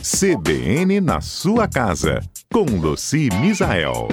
CBN na sua casa, com Luci Misael.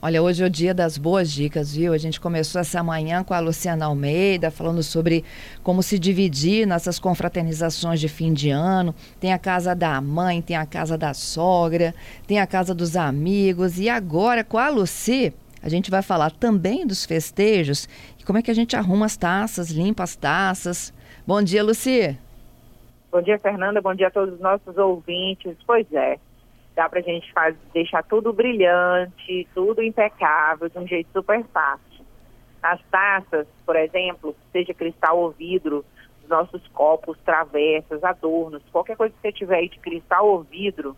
Olha, hoje é o dia das boas dicas, viu? A gente começou essa manhã com a Luciana Almeida, falando sobre como se dividir nessas confraternizações de fim de ano. Tem a casa da mãe, tem a casa da sogra, tem a casa dos amigos. E agora, com a Luci, a gente vai falar também dos festejos e como é que a gente arruma as taças, limpa as taças. Bom dia, Luci. Bom dia, Fernanda. Bom dia a todos os nossos ouvintes. Pois é, dá para a gente faz, deixar tudo brilhante, tudo impecável, de um jeito super fácil. As taças, por exemplo, seja cristal ou vidro, os nossos copos, travessas, adornos, qualquer coisa que você tiver aí de cristal ou vidro,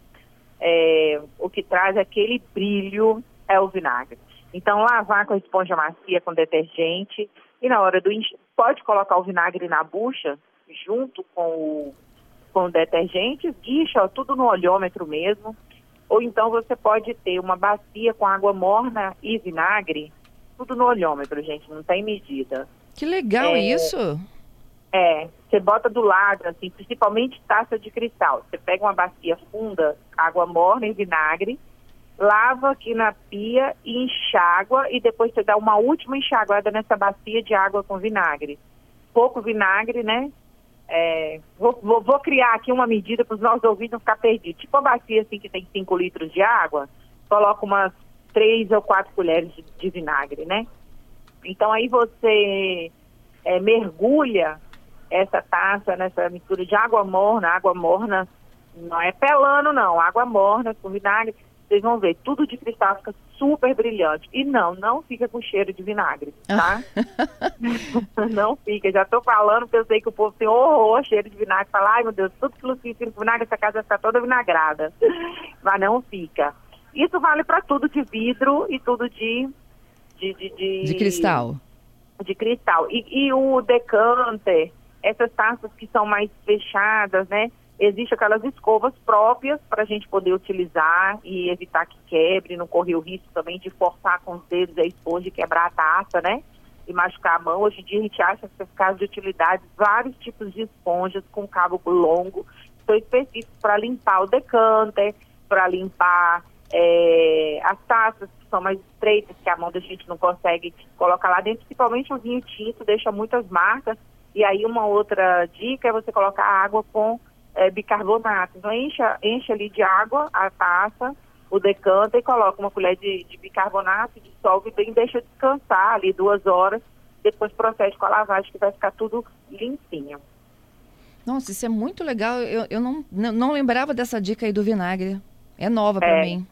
é, o que traz aquele brilho é o vinagre. Então, lavar com a esponja macia, com detergente, e na hora do... Pode colocar o vinagre na bucha, junto com o, com o detergente, guicha, tudo no olhômetro mesmo, ou então você pode ter uma bacia com água morna e vinagre, tudo no olhômetro, gente, não tem medida. Que legal é, isso! É, você bota do lado, assim, principalmente taça de cristal. Você pega uma bacia funda, água morna e vinagre, lava aqui na pia e enxágua e depois você dá uma última enxaguada nessa bacia de água com vinagre. Pouco vinagre, né? É, vou, vou, vou, criar aqui uma medida para os nossos ouvintes não ficar perdidos. Tipo a bacia assim que tem 5 litros de água, coloca umas 3 ou 4 colheres de, de vinagre, né? Então aí você é, mergulha essa taça nessa mistura de água morna, água morna não é pelando não, água morna com vinagre vocês vão ver, tudo de cristal fica super brilhante. E não, não fica com cheiro de vinagre, tá? não fica. Já tô falando porque eu sei que o povo tem horror, cheiro de vinagre. Fala, ai meu Deus, tudo que Lucinha tem com vinagre, essa casa ficar toda vinagrada. Mas não fica. Isso vale para tudo de vidro e tudo de... De, de, de, de cristal. De cristal. E, e o decanter, essas taças que são mais fechadas, né? Existem aquelas escovas próprias para a gente poder utilizar e evitar que quebre, não correr o risco também de forçar com os dedos a esponja e quebrar a taça, né? E machucar a mão. Hoje em dia a gente acha que casos de utilidade, vários tipos de esponjas com cabo longo, são específicos para limpar o decanter, para limpar é, as taças que são mais estreitas, que a mão da gente não consegue colocar lá dentro, principalmente o vinho tinto, deixa muitas marcas. E aí uma outra dica é você colocar água com é, bicarbonato. Então enche, enche ali de água a taça, o decanta e coloca uma colher de, de bicarbonato, dissolve bem, deixa descansar ali duas horas, depois procede com a lavagem que vai ficar tudo limpinho. Nossa, isso é muito legal. Eu, eu não, não lembrava dessa dica aí do vinagre. É nova para é, mim.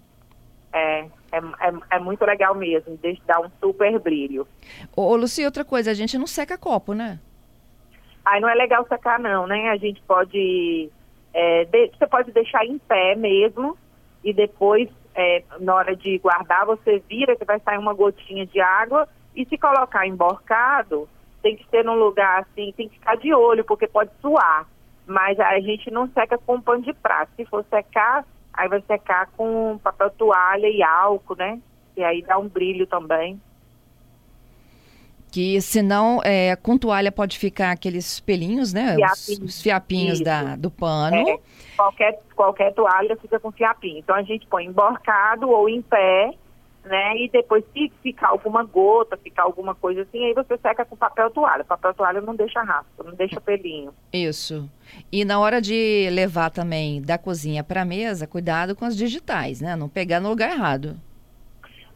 É, é, é, é, muito legal mesmo, deixa dar um super brilho. Ô, ô Luci, outra coisa, a gente não seca copo, né? Aí não é legal secar não, né? A gente pode, é, de, você pode deixar em pé mesmo e depois, é, na hora de guardar, você vira que vai sair uma gotinha de água e se colocar emborcado, tem que ser num lugar assim, tem que ficar de olho, porque pode suar. Mas a gente não seca com pano de prato. Se for secar, aí vai secar com papel toalha e álcool, né? E aí dá um brilho também que senão é, com toalha pode ficar aqueles pelinhos, né? Fiapinho. Os, os fiapinhos da, do pano. É, qualquer, qualquer toalha fica com fiapinho. Então a gente põe emborcado ou em pé, né? E depois se ficar alguma gota, ficar alguma coisa assim, aí você seca com papel toalha. Papel toalha não deixa rastro, não deixa pelinho. Isso. E na hora de levar também da cozinha para mesa, cuidado com as digitais, né? Não pegar no lugar errado.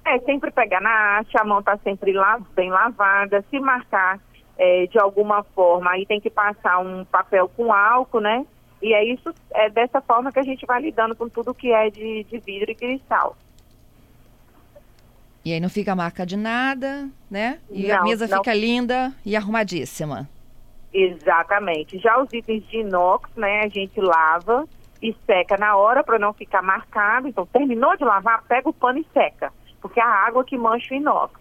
É, sempre pegar na haste, a mão está sempre bem lavada, se marcar é, de alguma forma, aí tem que passar um papel com álcool, né? E é isso, é dessa forma que a gente vai lidando com tudo que é de, de vidro e cristal. E aí não fica marca de nada, né? E não, a mesa não... fica linda e arrumadíssima. Exatamente. Já os itens de inox, né, a gente lava e seca na hora para não ficar marcado. Então, terminou de lavar, pega o pano e seca porque é a água que mancha o inox.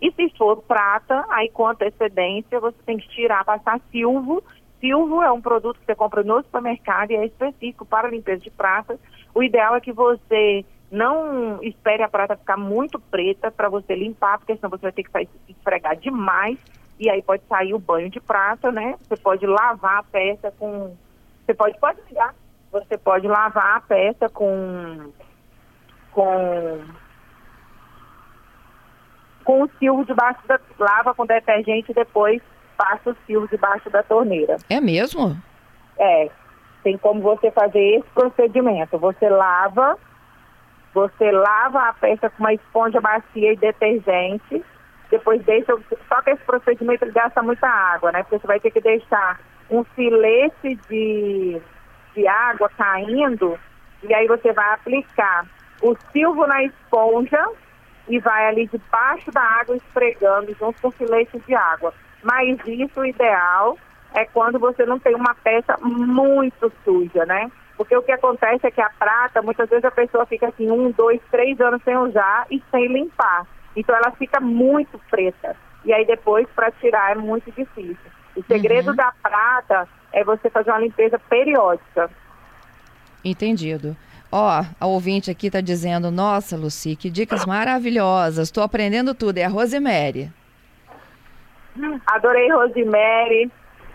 E se for prata, aí com antecedência você tem que tirar, passar silvo. Silvo é um produto que você compra no supermercado e é específico para limpeza de prata. O ideal é que você Não espere a prata ficar muito preta para você limpar, porque senão você vai ter que esfregar demais e aí pode sair o banho de prata, né? Você pode lavar a peça com. Você pode, pode ligar. Você pode lavar a peça com. com. Com o silvo debaixo da. lava com detergente e depois passa o silvo debaixo da torneira. É mesmo? É. Tem como você fazer esse procedimento. Você lava você lava a peça com uma esponja macia e detergente, depois deixa. Só que esse procedimento gasta muita água, né? Porque você vai ter que deixar um filete de, de água caindo, e aí você vai aplicar o silvo na esponja e vai ali debaixo da água esfregando junto com o filete de água. Mas isso, o ideal, é quando você não tem uma peça muito suja, né? Porque o que acontece é que a prata, muitas vezes a pessoa fica assim um, dois, três anos sem usar e sem limpar. Então ela fica muito preta. E aí depois para tirar é muito difícil. O segredo uhum. da prata é você fazer uma limpeza periódica. Entendido. Ó, a ouvinte aqui está dizendo, nossa, Luci, que dicas maravilhosas. Estou aprendendo tudo. É a Rosemary. Adorei Rosemary.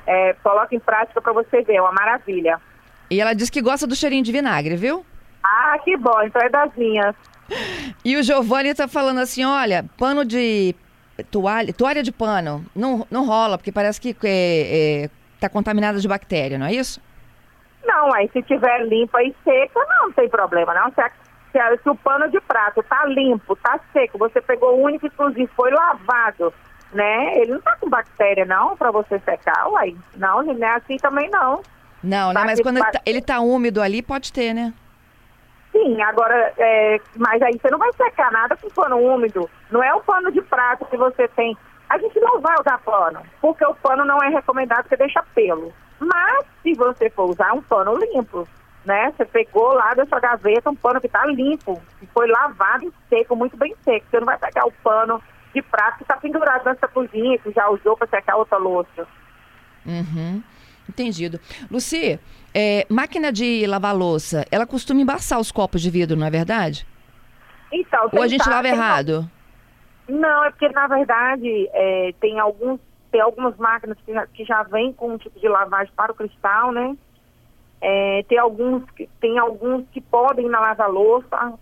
É, coloca em prática para você ver, é uma maravilha. E ela diz que gosta do cheirinho de vinagre, viu? Ah, que bom, então é das minhas. E o Giovanni tá falando assim: olha, pano de toalha, toalha de pano, não, não rola, porque parece que é, é, tá contaminada de bactéria, não é isso? Não, aí se tiver limpa e seca, não, não tem problema, não. Se, se, se, o pano de prato tá limpo, tá seco, você pegou o único exclusivo, foi lavado, né? Ele não tá com bactéria, não, para você secar, uai. Não, não é assim também, não. Não, né? Mas quando ele tá, ele tá, úmido ali, pode ter, né? Sim, agora, é, mas aí você não vai secar nada com pano úmido. Não é o pano de prato que você tem. A gente não vai usar pano, porque o pano não é recomendado que deixa pelo. Mas, se você for usar um pano limpo, né? Você pegou lá da sua gaveta um pano que está limpo, que foi lavado e seco, muito bem seco. Você não vai pegar o pano de prato que está pendurado nessa cozinha, que já usou para secar outra louça. Uhum. Entendido. Luci, é, máquina de lavar louça, ela costuma embaçar os copos de vidro, não é verdade? Então, Ou a gente lava errado? Não, é porque na verdade é, tem alguns tem algumas máquinas que já, que já vêm com um tipo de lavagem para o cristal, né? É, tem alguns que tem alguns que podem na lava louça,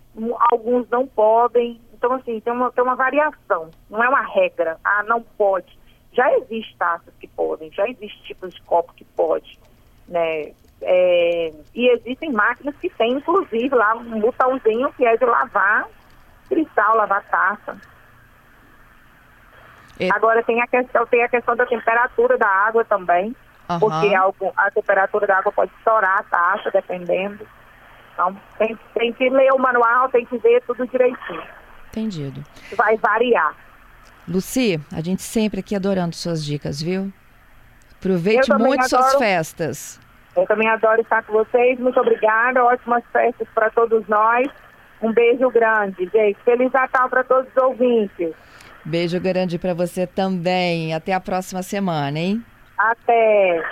alguns não podem. Então assim tem uma tem uma variação, não é uma regra. Ah, não pode. Já existe taças que podem, já existe tipos de copo que pode, né? É, e existem máquinas que têm, inclusive, lá um botãozinho que é de lavar cristal, lavar taça. E... Agora tem a questão, tem a questão da temperatura da água também, uhum. porque a, a temperatura da água pode estourar a taça, dependendo. Então tem, tem que ler o manual, tem que ver tudo direitinho. Entendido. Vai variar. Luci, a gente sempre aqui adorando suas dicas, viu? Aproveite muito adoro, suas festas. Eu também adoro estar com vocês. Muito obrigada. Ótimas festas para todos nós. Um beijo grande, gente. Feliz Natal para todos os ouvintes. Beijo grande para você também. Até a próxima semana, hein? Até.